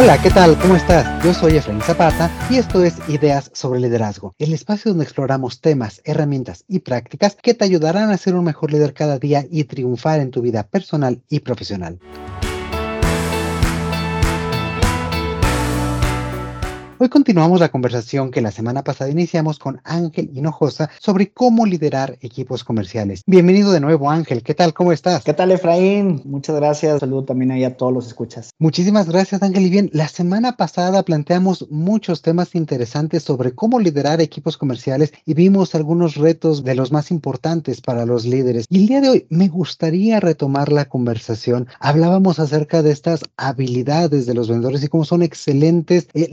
Hola, ¿qué tal? ¿Cómo estás? Yo soy Efraín Zapata y esto es Ideas sobre Liderazgo, el espacio donde exploramos temas, herramientas y prácticas que te ayudarán a ser un mejor líder cada día y triunfar en tu vida personal y profesional. Hoy continuamos la conversación que la semana pasada iniciamos con Ángel Hinojosa sobre cómo liderar equipos comerciales. Bienvenido de nuevo Ángel, ¿qué tal? ¿Cómo estás? ¿Qué tal Efraín? Muchas gracias. Saludo también ahí a todos los escuchas. Muchísimas gracias Ángel. Y bien, la semana pasada planteamos muchos temas interesantes sobre cómo liderar equipos comerciales y vimos algunos retos de los más importantes para los líderes. Y el día de hoy me gustaría retomar la conversación. Hablábamos acerca de estas habilidades de los vendedores y cómo son excelentes eh,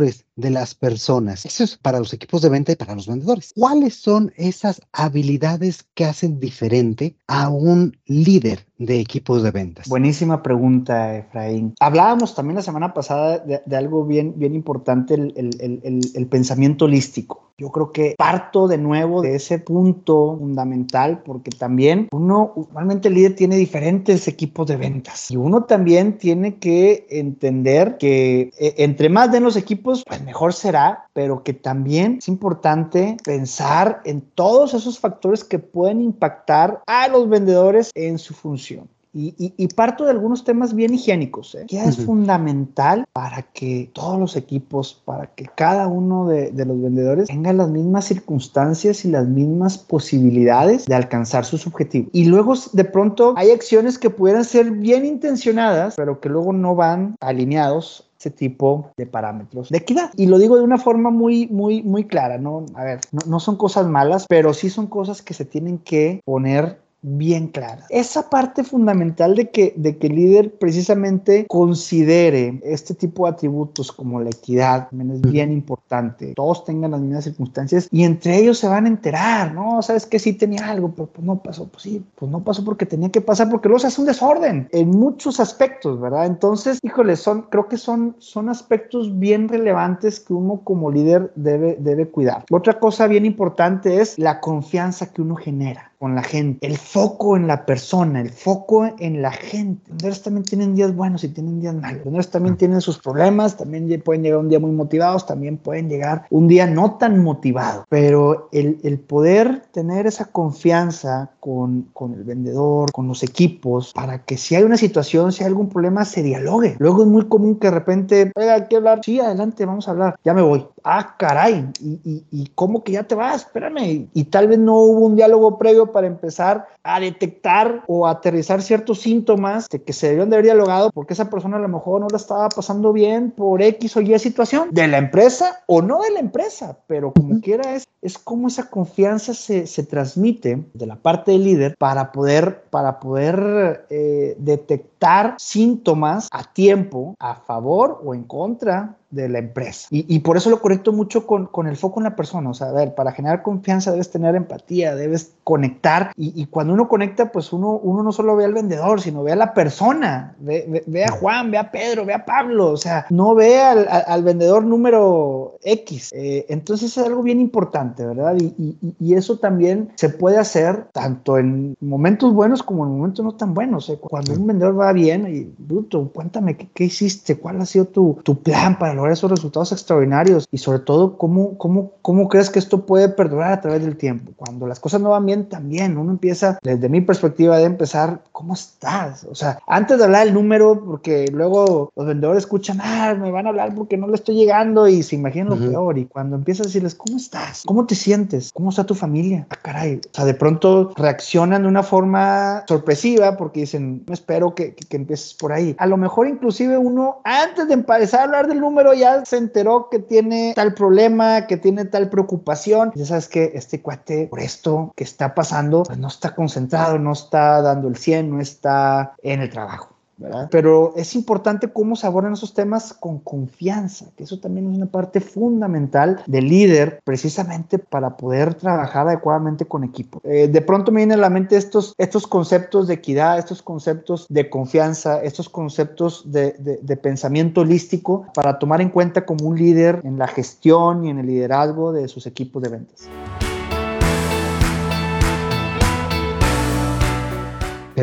lectores de las personas. Eso es para los equipos de venta y para los vendedores. ¿Cuáles son esas habilidades que hacen diferente a un líder de equipos de ventas? Buenísima pregunta, Efraín. Hablábamos también la semana pasada de, algo bien, bien importante, el, el, el, pensamiento holístico. Yo creo que parto de nuevo de ese punto fundamental porque también uno, normalmente el líder tiene diferentes equipos de ventas y uno también tiene que entender que eh, entre más den los equipos, pues mejor será, pero que también es importante pensar en todos esos factores que pueden impactar a los vendedores en su función. Y, parto de algunos temas bien higiénicos, ¿eh? que es fundamental para que todos los equipos, para que cada uno de, los vendedores tenga las mismas circunstancias y las mismas posibilidades de alcanzar sus objetivos. Y luego de pronto hay acciones que pudieran ser bien intencionadas, pero que luego no van alineados ese tipo de parámetros de equidad. Y lo digo de una forma muy, muy, muy clara, ¿no? A ver, no, no son cosas malas, pero sí son cosas que se tienen que poner bien clara. Esa parte fundamental de que, de que el líder precisamente considere este tipo de atributos como la equidad también es bien importante. Todos tengan las mismas circunstancias y entre ellos se van a enterar, ¿no? Sabes que sí tenía algo, pero pues no pasó. Pues sí, pues no pasó porque tenía que pasar, porque luego se hace un desorden en muchos aspectos, ¿verdad? Entonces, híjole, son, creo que son, son aspectos bien relevantes que uno como líder debe, debe cuidar. Otra cosa bien importante es la confianza que uno genera con la gente, el foco en la persona, el foco en la gente. Los también tienen días buenos y tienen días malos. Los también tienen sus problemas, también pueden llegar un día muy motivados, también pueden llegar un día no tan motivados. Pero el, el poder tener esa confianza con, con, el vendedor, con los equipos, para que si hay una situación, si hay algún problema, se dialogue. Luego es muy común que de repente, oiga, hay que hablar. Sí, adelante, vamos a hablar. Ya me voy. Ah, caray. ¿Y, y, y cómo que ya te vas? Espérame. Y tal vez no hubo un diálogo previo para empezar a detectar o aterrizar ciertos síntomas de que se debieron de haber dialogado porque esa persona a lo mejor no la estaba pasando bien por X o Y situación de la empresa o no de la empresa, pero como quiera es, es como esa confianza se, se transmite de la parte del líder para poder, para poder eh, detectar síntomas a tiempo, a favor o en contra de la empresa. Y, por eso lo conecto mucho con, el foco en la persona. O sea, a ver, para generar confianza debes tener empatía, debes conectar. Y, cuando uno conecta, pues uno, uno no solo ve al vendedor, sino ve a la persona. Ve, a Juan, ve a Pedro, ve a Pablo. O sea, no ve al, vendedor número X. Eh, entonces es algo bien importante, ¿verdad? Y, eso también se puede hacer tanto en momentos buenos como en momentos no tan buenos. ¿eh? Cuando un vendedor va bien, y bruto, cuéntame qué, qué hiciste, cuál ha sido tu, tu plan para esos resultados extraordinarios y sobre todo cómo, cómo, cómo crees que esto puede perdurar a través del tiempo. Cuando las cosas no van bien, también uno empieza, desde mi perspectiva, de empezar, ¿cómo estás? O sea, antes de hablar el número, porque luego los vendedores escuchan, ah, me van a hablar porque no le estoy llegando y se imaginan lo peor. Y cuando empiezas a decirles, ¿cómo estás? ¿Cómo te sientes? ¿Cómo está tu familia? Ah, caray. O sea, de pronto reaccionan de una forma sorpresiva porque dicen, no espero que, que, que empieces por ahí. A lo mejor inclusive uno, antes de empezar a hablar del número, ya se enteró que tiene tal problema, que tiene tal preocupación. Ya sabes que este cuate, por esto que está pasando, pues no está concentrado, no está dando el 100, no está en el trabajo. Pero es importante cómo se abordan esos temas con confianza, que eso también es una parte fundamental del líder, precisamente para poder trabajar adecuadamente con equipo. Eh, de pronto me vienen a la mente estos, estos conceptos de equidad, estos conceptos de confianza, estos conceptos de, de pensamiento holístico para tomar en cuenta como un líder en la gestión y en el liderazgo de sus equipos de ventas.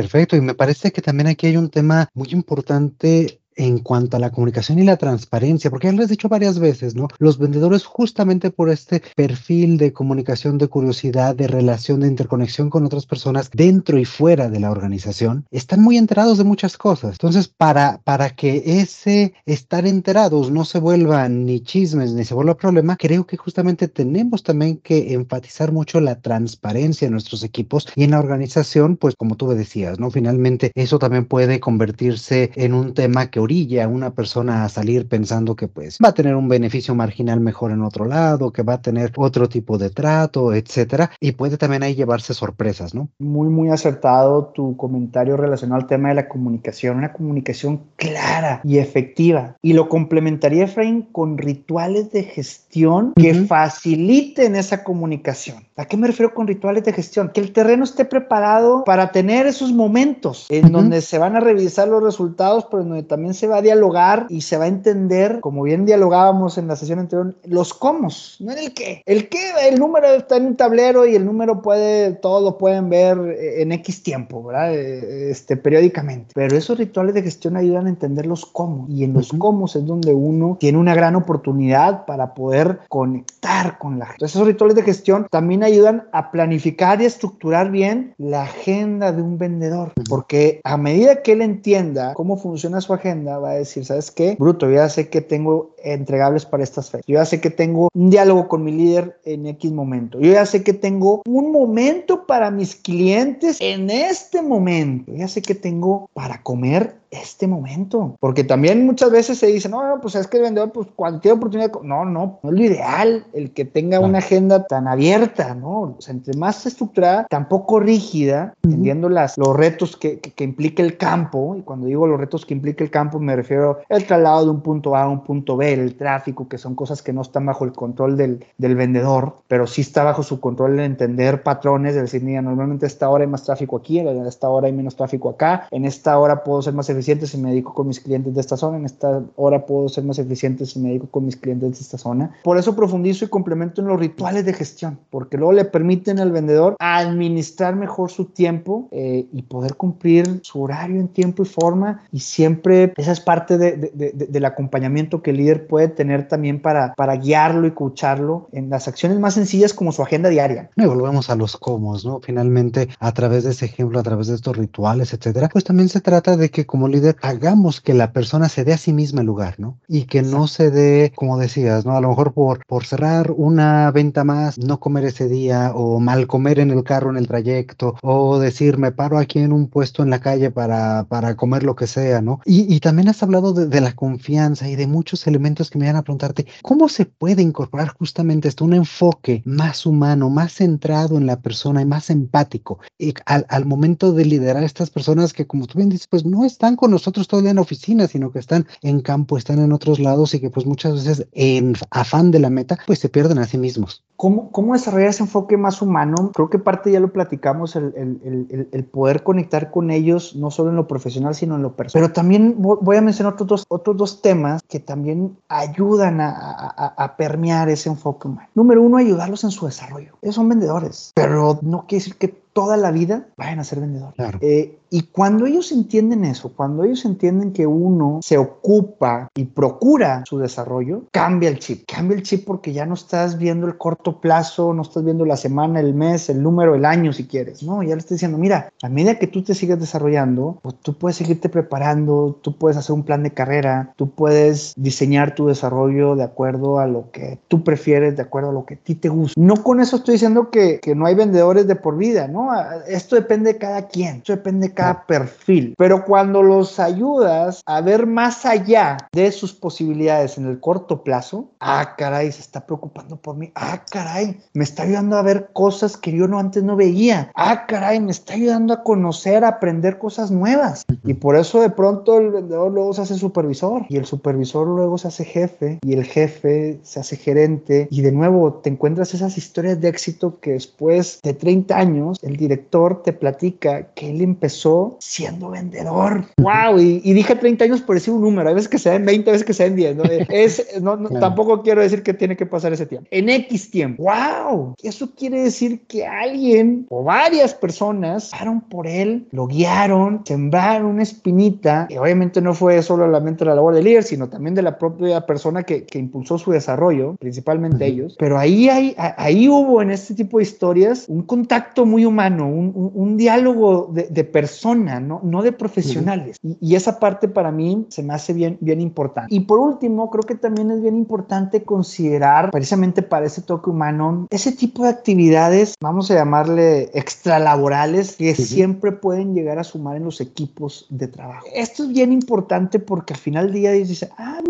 Perfecto, y me parece que también aquí hay un tema muy importante en cuanto a la comunicación y la transparencia, porque ya lo has dicho varias veces, ¿no? Los vendedores justamente por este perfil de comunicación, de curiosidad, de relación, de interconexión con otras personas dentro y fuera de la organización, están muy enterados de muchas cosas. Entonces, para, para que ese estar enterados no se vuelva ni chismes ni se vuelva problema, creo que justamente tenemos también que enfatizar mucho la transparencia en nuestros equipos y en la organización, pues como tú decías, ¿no? Finalmente, eso también puede convertirse en un tema que orilla a una persona a salir pensando que pues va a tener un beneficio marginal mejor en otro lado, que va a tener otro tipo de trato, etcétera, y puede también ahí llevarse sorpresas, ¿no? Muy, muy acertado tu comentario relacionado al tema de la comunicación, una comunicación clara y efectiva. Y lo complementaría, Efraín, con rituales de gestión que faciliten esa comunicación. ¿A qué me refiero con rituales de gestión? Que el terreno esté preparado para tener esos momentos en donde se van a revisar los resultados, pero en donde también se va a dialogar y se va a entender, como bien dialogábamos en la sesión anterior, los cómo, no en el qué. El qué, el número está en un tablero y el número puede, todos lo pueden ver en X tiempo, ¿verdad? Eh, este, periódicamente. Pero esos rituales de gestión ayudan a entender los cómo. Y en los cómo es donde uno tiene una gran oportunidad para poder conectar con la gente. esos rituales de gestión también ayudan a planificar y estructurar bien la agenda de un vendedor. Porque a medida que él entienda cómo funciona su agenda, va a decir, ¿sabes qué? Bruto, ya sé que tengo entregables para estas fechas. Yo ya sé que tengo un diálogo con mi líder en X momento. Yo ya sé que tengo un momento para mis clientes en este momento. Yo ya sé que tengo para comer este momento. Porque también muchas veces se dice, no, no, pues es que el vendedor, pues cuando tiene oportunidad, no, no, no es lo ideal el que tenga una agenda tan abierta, ¿no? O sea, entre más estructurada, tampoco rígida, entendiendo las, los retos que, que, implica el campo. Y cuando digo los retos que implica el campo, me refiero al traslado de un punto A a un punto B, el tráfico, que son cosas que no están bajo el control del, del vendedor, pero sí está bajo su control el entender patrones, de decir, mira, normalmente a esta hora hay más tráfico aquí, a esta hora hay menos tráfico acá, en esta hora puedo ser más eficiente si me dedico con mis clientes de esta zona, en esta hora puedo ser más eficiente si me dedico con mis clientes de esta zona. Por eso profundizo y complemento en los rituales de gestión, porque luego le permiten al vendedor administrar mejor su tiempo eh, y poder cumplir su horario en tiempo y forma. Y siempre esa es parte de, del acompañamiento que el líder puede tener también para, para guiarlo y coacharlo en las acciones más sencillas como su agenda diaria. Y volvemos a los cómo, ¿no? Finalmente, a través de ese ejemplo, a través de estos rituales, etcétera, pues también se trata de que como líder hagamos que la persona se dé a sí misma el lugar, ¿no? Y que no se dé, como decías, ¿no? A lo mejor por, por cerrar una venta más, no comer ese día o mal comer en el carro en el trayecto o decir, me paro aquí en un puesto en la calle para, para comer lo que sea, ¿no? Y, y también has hablado de, de, la confianza y de muchos elementos que me van a preguntarte, ¿cómo se puede incorporar justamente esto, un enfoque más humano, más centrado en la persona y más empático y al, al momento de liderar a estas personas que, como tú bien dices, pues no están con nosotros día en oficina, sino que están en campo, están en otros lados y que pues muchas veces en afán de la meta, pues se pierden a sí mismos. ¿Cómo, cómo desarrollar ese enfoque más humano? Creo que parte ya lo platicamos, el, el, el, poder conectar con ellos, no solo en lo profesional, sino en lo personal. Pero también voy a mencionar otros dos, otros dos temas que también ayudan a, a, a permear ese enfoque humano. Número uno, ayudarlos en su desarrollo. Ellos son vendedores, pero no quiere decir que toda la vida vayan a ser vendedores. Claro. Eh, y cuando ellos entienden eso, cuando ellos entienden que uno se ocupa y procura su desarrollo, cambia el chip. Cambia el chip porque ya no estás viendo el corto plazo, no estás viendo la semana, el mes, el número, el año si quieres. No, ya le estás diciendo, mira, a medida que tú te sigas desarrollando, pues tú puedes seguirte preparando, tú puedes hacer un plan de carrera, tú puedes diseñar tu desarrollo de acuerdo a lo que tú prefieres, de acuerdo a lo que a ti te gusta. No con eso estoy diciendo que, que no hay vendedores de por vida, ¿no? Esto depende de cada quien, esto depende de cada perfil. Pero cuando los ayudas a ver más allá de sus posibilidades en el corto plazo, ah, caray, se está preocupando por mí. Ah, caray, me está ayudando a ver cosas que yo no antes no veía. Ah, caray, me está ayudando a conocer, a aprender cosas nuevas. Y por eso de pronto el vendedor luego se hace supervisor y el supervisor luego se hace jefe y el jefe se hace gerente y de nuevo te encuentras esas historias de éxito que después de 30 años el director te platica que él empezó siendo vendedor. ¡Wow! Y, dije 30 años por decir un número. Hay veces que se den 20, a veces que se den 10. ¿no? Es, no, tampoco quiero decir que tiene que pasar ese tiempo. En X tiempo tiempo. ¡Wow! Eso quiere decir que alguien o varias personas pasaron por él, lo guiaron, sembraron una espinita, y obviamente no fue solamente la labor del líder, sino también de la propia persona que, que impulsó su desarrollo, principalmente ellos. Pero ahí, hay, ahí hubo en este tipo de historias un contacto muy humano, un, un, diálogo de, de, persona, ¿no? no de profesionales. y, y, esa parte para mí se me hace bien, bien importante. Y por último, creo que también es bien importante considerar, precisamente para ese toque humano, ese tipo de actividades, vamos a llamarle extralaborales, que siempre pueden llegar a sumar en los equipos de trabajo. Esto es bien importante porque al final del día dice, ah,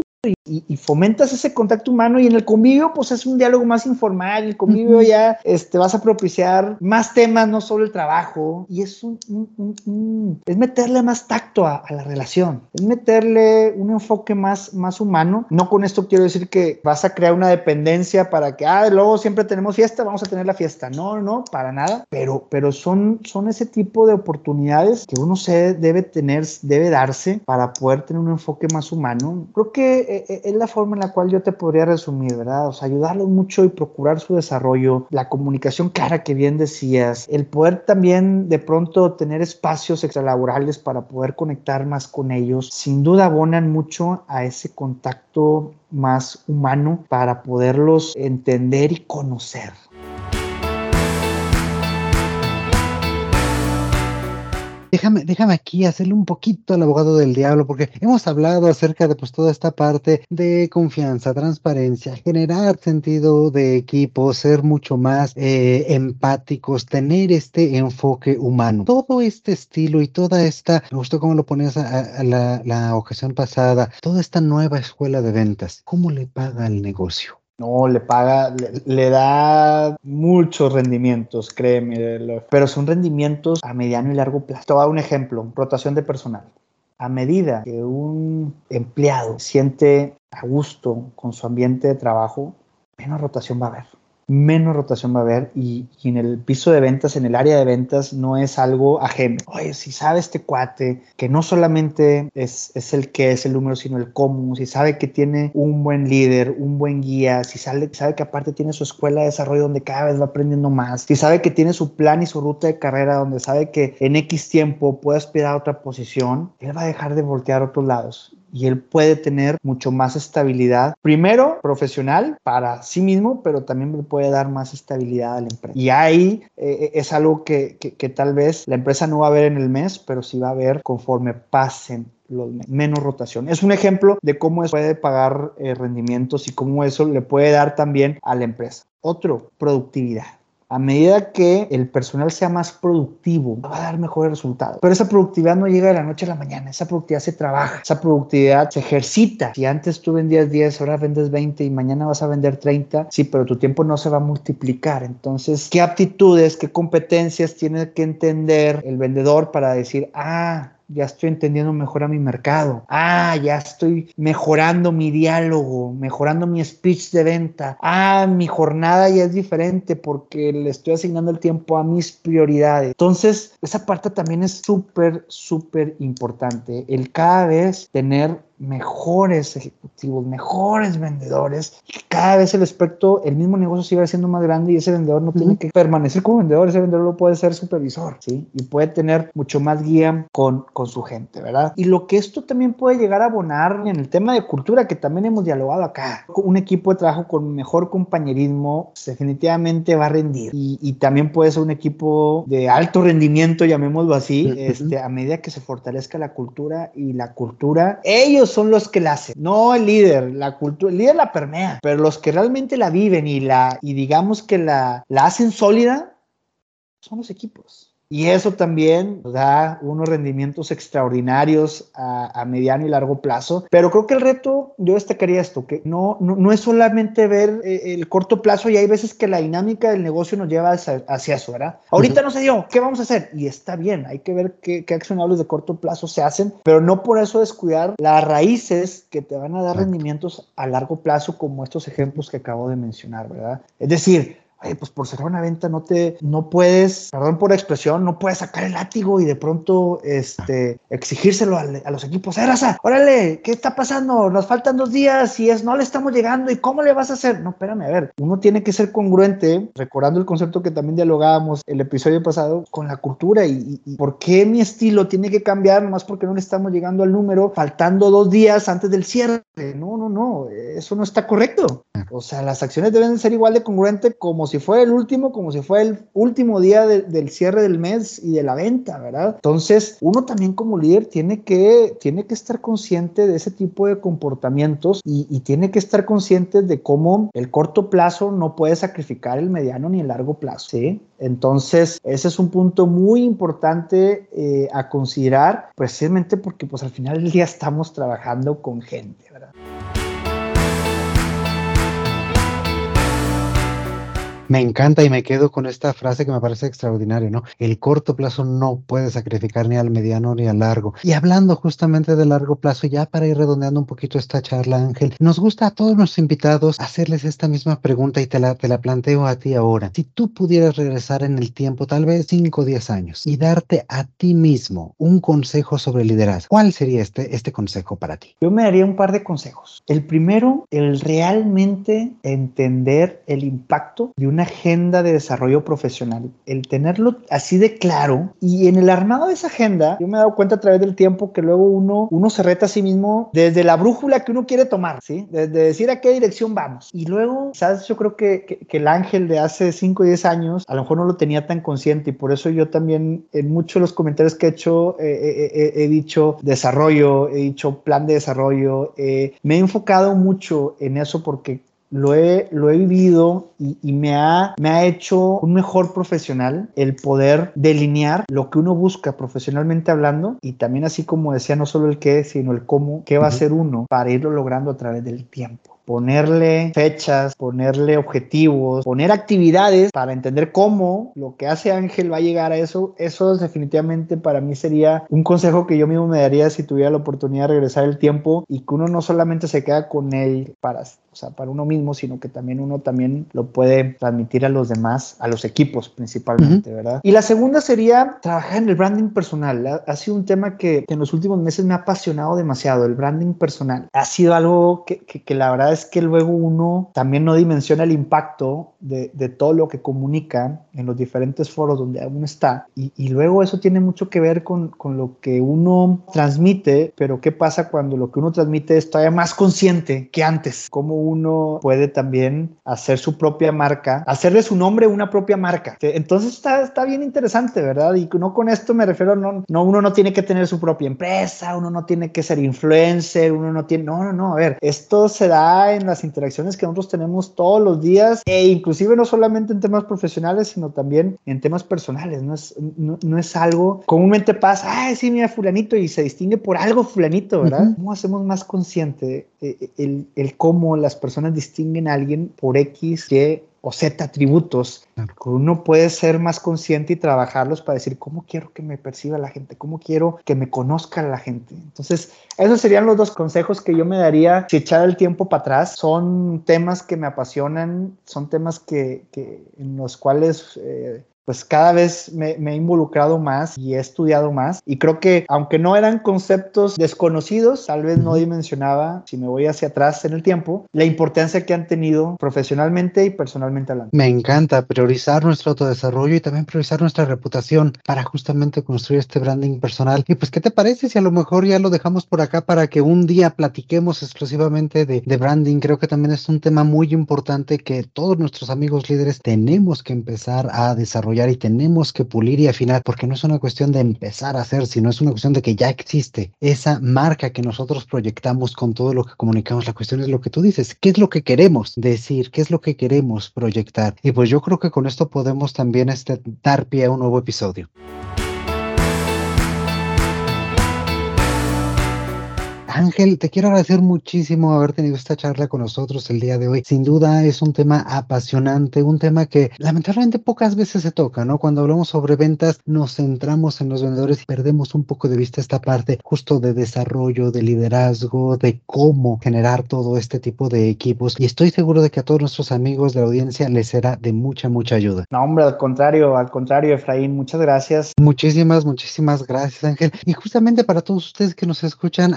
y, fomentas ese contacto humano y en el convivio pues es un diálogo más informal, el convivio ya este, vas a propiciar más temas, no solo el trabajo y es un, es meterle más tacto a, la relación, es meterle un enfoque más, más humano, no con esto quiero decir que vas a crear una dependencia para que, ah, luego siempre tenemos fiesta, vamos a tener la fiesta, no, no, para nada, pero, pero son, son ese tipo de oportunidades que uno se debe tener, debe darse para poder tener un enfoque más humano. Creo que es la forma en la cual yo te podría resumir, ¿verdad? O sea, ayudarlos mucho y procurar su desarrollo, la comunicación clara que bien decías, el poder también de pronto tener espacios extralaborales para poder conectar más con ellos, sin duda abonan mucho a ese contacto más humano para poderlos entender y conocer. Déjame, déjame aquí hacerle un poquito al abogado del diablo, porque hemos hablado acerca de pues toda esta parte de confianza, transparencia, generar sentido de equipo, ser mucho más eh, empáticos, tener este enfoque humano. Todo este estilo y toda esta, me gustó cómo lo ponías a, la, la ocasión pasada, toda esta nueva escuela de ventas, ¿cómo le paga el negocio? No, le paga, le, da muchos rendimientos, créeme, pero son rendimientos a mediano y largo plazo. Te voy a dar un ejemplo, rotación de personal. A medida que un empleado siente a gusto con su ambiente de trabajo, menos rotación va a haber menos rotación va a haber y, en el piso de ventas, en el área de ventas, no es algo ajeno. Oye, si sabe este cuate que no solamente es, el que es el número, sino el cómo, si sabe que tiene un buen líder, un buen guía, si sabe, sabe que aparte tiene su escuela de desarrollo donde cada vez va aprendiendo más, si sabe que tiene su plan y su ruta de carrera donde sabe que en X tiempo puede aspirar a otra posición, él va a dejar de voltear a otros lados y él puede tener mucho más estabilidad, primero profesional para sí mismo, pero también le puede dar más estabilidad a la empresa. Y ahí eh, es algo que, que, tal vez la empresa no va a ver en el mes, pero sí va a ver conforme pasen los menos rotación. Es un ejemplo de cómo eso puede pagar eh, rendimientos y cómo eso le puede dar también a la empresa. Otro, productividad a medida que el personal sea más productivo, va a dar mejores resultados. Pero esa productividad no llega de la noche a la mañana, esa productividad se trabaja, esa productividad se ejercita. Si antes tú vendías 10, ahora vendes 20 y mañana vas a vender 30, sí, pero tu tiempo no se va a multiplicar. Entonces, ¿qué aptitudes, qué competencias tiene que entender el vendedor para decir, ah, ya estoy entendiendo mejor a mi mercado. Ah, ya estoy mejorando mi diálogo, mejorando mi speech de venta. Ah, mi jornada ya es diferente porque le estoy asignando el tiempo a mis prioridades. Entonces, esa parte también es súper, súper importante. El cada vez tener mejores ejecutivos, mejores vendedores. cada vez el aspecto, el mismo negocio sigue siendo más grande y ese vendedor no tiene que permanecer como vendedor, ese vendedor lo puede ser supervisor, ¿sí? Y puede tener mucho más guía con, con su gente, ¿verdad? Y lo que esto también puede llegar a abonar en el tema de cultura que también hemos dialogado acá. Un equipo de trabajo con mejor compañerismo definitivamente va a rendir y, y también puede ser un equipo de alto rendimiento, llamémoslo así, este, a medida que se fortalezca la cultura y la cultura, ellos son los que la hacen, no el líder, la cultura, el líder la permea, pero los que realmente la viven y la, y digamos que la, la hacen sólida, son los equipos. Y eso también da unos rendimientos extraordinarios a, mediano y largo plazo. Pero creo que el reto, yo destacaría esto, que no, no, es solamente ver eh, el corto plazo y hay veces que la dinámica del negocio nos lleva hacia, eso, ¿verdad? Ahorita no se dio, ¿qué vamos a hacer? Y está bien, hay que ver qué, qué accionables de corto plazo se hacen, pero no por eso descuidar las raíces que te van a dar rendimientos a largo plazo como estos ejemplos que acabo de mencionar, ¿verdad? Es decir, Pues por cerrar una venta no te, no puedes, perdón por la expresión, no puedes sacar el látigo y de pronto este, exigírselo a, los equipos. ¡Eh, raza! ¡Órale! ¿Qué está pasando? Nos faltan dos días y es no le estamos llegando. ¿Y cómo le vas a hacer? No, espérame, a ver. Uno tiene que ser congruente, recordando el concepto que también dialogábamos el episodio pasado, con la cultura y, y por qué mi estilo tiene que cambiar nomás porque no le estamos llegando al número faltando dos días antes del cierre. No, no, no. Eso no está correcto. O sea, las acciones deben ser igual de congruente como si fuera el último, como si fuera el último día del cierre del mes y de la venta, ¿verdad? Entonces, uno también como líder tiene que, tiene que estar consciente de ese tipo de comportamientos y, tiene que estar consciente de cómo el corto plazo no puede sacrificar el mediano ni el largo plazo, ¿sí? Entonces, ese es un punto muy importante eh, a considerar, precisamente porque pues al final del día estamos trabajando con gente, ¿verdad? Me encanta y me quedo con esta frase que me parece extraordinaria, ¿no? El corto plazo no puede sacrificar ni al mediano ni al largo. Y hablando justamente de largo plazo, ya para ir redondeando un poquito esta charla, Ángel, nos gusta a todos nuestros invitados hacerles esta misma pregunta y te la, te la planteo a ti ahora. Si tú pudieras regresar en el tiempo, tal vez 5 o 10 años, y darte a ti mismo un consejo sobre liderazgo, ¿cuál sería este, este consejo para ti? Yo me daría un par de consejos. El primero, el realmente entender el impacto de una agenda de desarrollo profesional, el tenerlo así de claro y en el armado de esa agenda, yo me he dado cuenta a través del tiempo que luego uno, uno se reta a sí mismo desde la brújula que uno quiere tomar, ¿sí? Desde decir a qué dirección vamos. Y luego, ¿sabes? Yo creo que, que, el ángel de hace 5 o 10 años a lo mejor no lo tenía tan consciente y por eso yo también en muchos de los comentarios que he hecho eh, eh, eh, he dicho desarrollo, he dicho plan de desarrollo, me he enfocado mucho en eso porque lo he, lo he vivido y, y, me, ha, me ha hecho un mejor profesional el poder delinear lo que uno busca profesionalmente hablando y también así como decía, no solo el qué, sino el cómo, qué va a hacer uno para irlo logrando a través del tiempo. Ponerle fechas, ponerle objetivos, poner actividades para entender cómo lo que hace Ángel va a llegar a eso, eso definitivamente para mí sería un consejo que yo mismo me daría si tuviera la oportunidad de regresar el tiempo y que uno no solamente se queda con él para, o sea, para uno mismo, sino que también uno también lo puede transmitir a los demás, a los equipos principalmente, uh -huh. ¿verdad? Y la segunda sería trabajar en el branding personal. Ha, ha sido un tema que, que, en los últimos meses me ha apasionado demasiado, el branding personal. Ha sido algo que, que, que la verdad es que luego uno también no dimensiona el impacto de, de, todo lo que comunica en los diferentes foros donde uno está. Y, y luego eso tiene mucho que ver con, con, lo que uno transmite, pero ¿qué pasa cuando lo que uno transmite es todavía más consciente que antes? Cómo uno puede también hacer su propia marca, hacerle su nombre una propia marca. Entonces está, está bien interesante, ¿verdad? Y no con esto me refiero, no, no, uno no tiene que tener su propia empresa, uno no tiene que ser influencer, uno no tiene, no, no, no, a ver, esto se da en las interacciones que nosotros tenemos todos los días e inclusive no solamente en temas profesionales, sino también en temas personales, no es, no, no es algo, comúnmente pasa, ay, sí, mira, fulanito, y se distingue por algo fulanito, ¿verdad? Uh -huh. ¿Cómo hacemos más consciente el, el, el cómo las personas distinguen a alguien por X, Y o Z atributos, uno puede ser más consciente y trabajarlos para decir cómo quiero que me perciba la gente, cómo quiero que me conozca la gente. Entonces, esos serían los dos consejos que yo me daría si echara el tiempo para atrás. Son temas que me apasionan, son temas que, que en los cuales eh, pues cada vez me, me, he involucrado más y he estudiado más y creo que aunque no eran conceptos desconocidos, tal vez no dimensionaba, si me voy hacia atrás en el tiempo, la importancia que han tenido profesionalmente y personalmente hablando. Me encanta priorizar nuestro autodesarrollo y también priorizar nuestra reputación para justamente construir este branding personal. Y pues, ¿qué te parece si a lo mejor ya lo dejamos por acá para que un día platiquemos exclusivamente de, de branding? Creo que también es un tema muy importante que todos nuestros amigos líderes tenemos que empezar a desarrollar y tenemos que pulir y afinar porque no es una cuestión de empezar a hacer, sino es una cuestión de que ya existe esa marca que nosotros proyectamos con todo lo que comunicamos. La cuestión es lo que tú dices, qué es lo que queremos decir, qué es lo que queremos proyectar. Y pues yo creo que con esto podemos también este, dar pie a un nuevo episodio. Ángel, te quiero agradecer muchísimo haber tenido esta charla con nosotros el día de hoy. Sin duda es un tema apasionante, un tema que lamentablemente pocas veces se toca, ¿no? Cuando hablamos sobre ventas nos centramos en los vendedores y perdemos un poco de vista esta parte justo de desarrollo, de liderazgo, de cómo generar todo este tipo de equipos. Y estoy seguro de que a todos nuestros amigos de la audiencia les será de mucha, mucha ayuda. No, hombre, al contrario, al contrario, Efraín, muchas gracias. Muchísimas, muchísimas gracias, Ángel. Y justamente para todos ustedes que nos escuchan,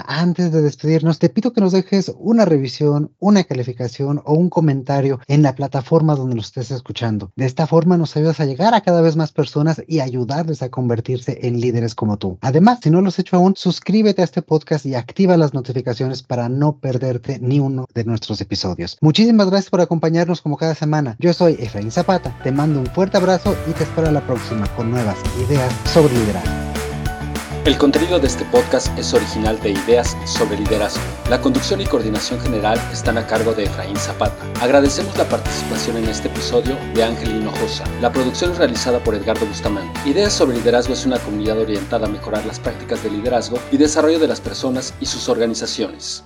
de despedirnos, te pido que nos dejes una revisión, una calificación o un comentario en la plataforma donde nos estés escuchando. De esta forma nos ayudas a llegar a cada vez más personas y ayudarles a convertirse en líderes como tú. Además, si no lo has hecho aún, suscríbete a este podcast y activa las notificaciones para no perderte ni uno de nuestros episodios. Muchísimas gracias por acompañarnos como cada semana. Yo soy Efraín Zapata, te mando un fuerte abrazo y te espero a la próxima con nuevas ideas sobre liderazgo. El contenido de este podcast es original de Ideas sobre Liderazgo. La conducción y coordinación general están a cargo de Efraín Zapata. Agradecemos la participación en este episodio de Ángel Hinojosa. La producción es realizada por Edgardo Bustamante. Ideas sobre Liderazgo es una comunidad orientada a mejorar las prácticas de liderazgo y desarrollo de las personas y sus organizaciones.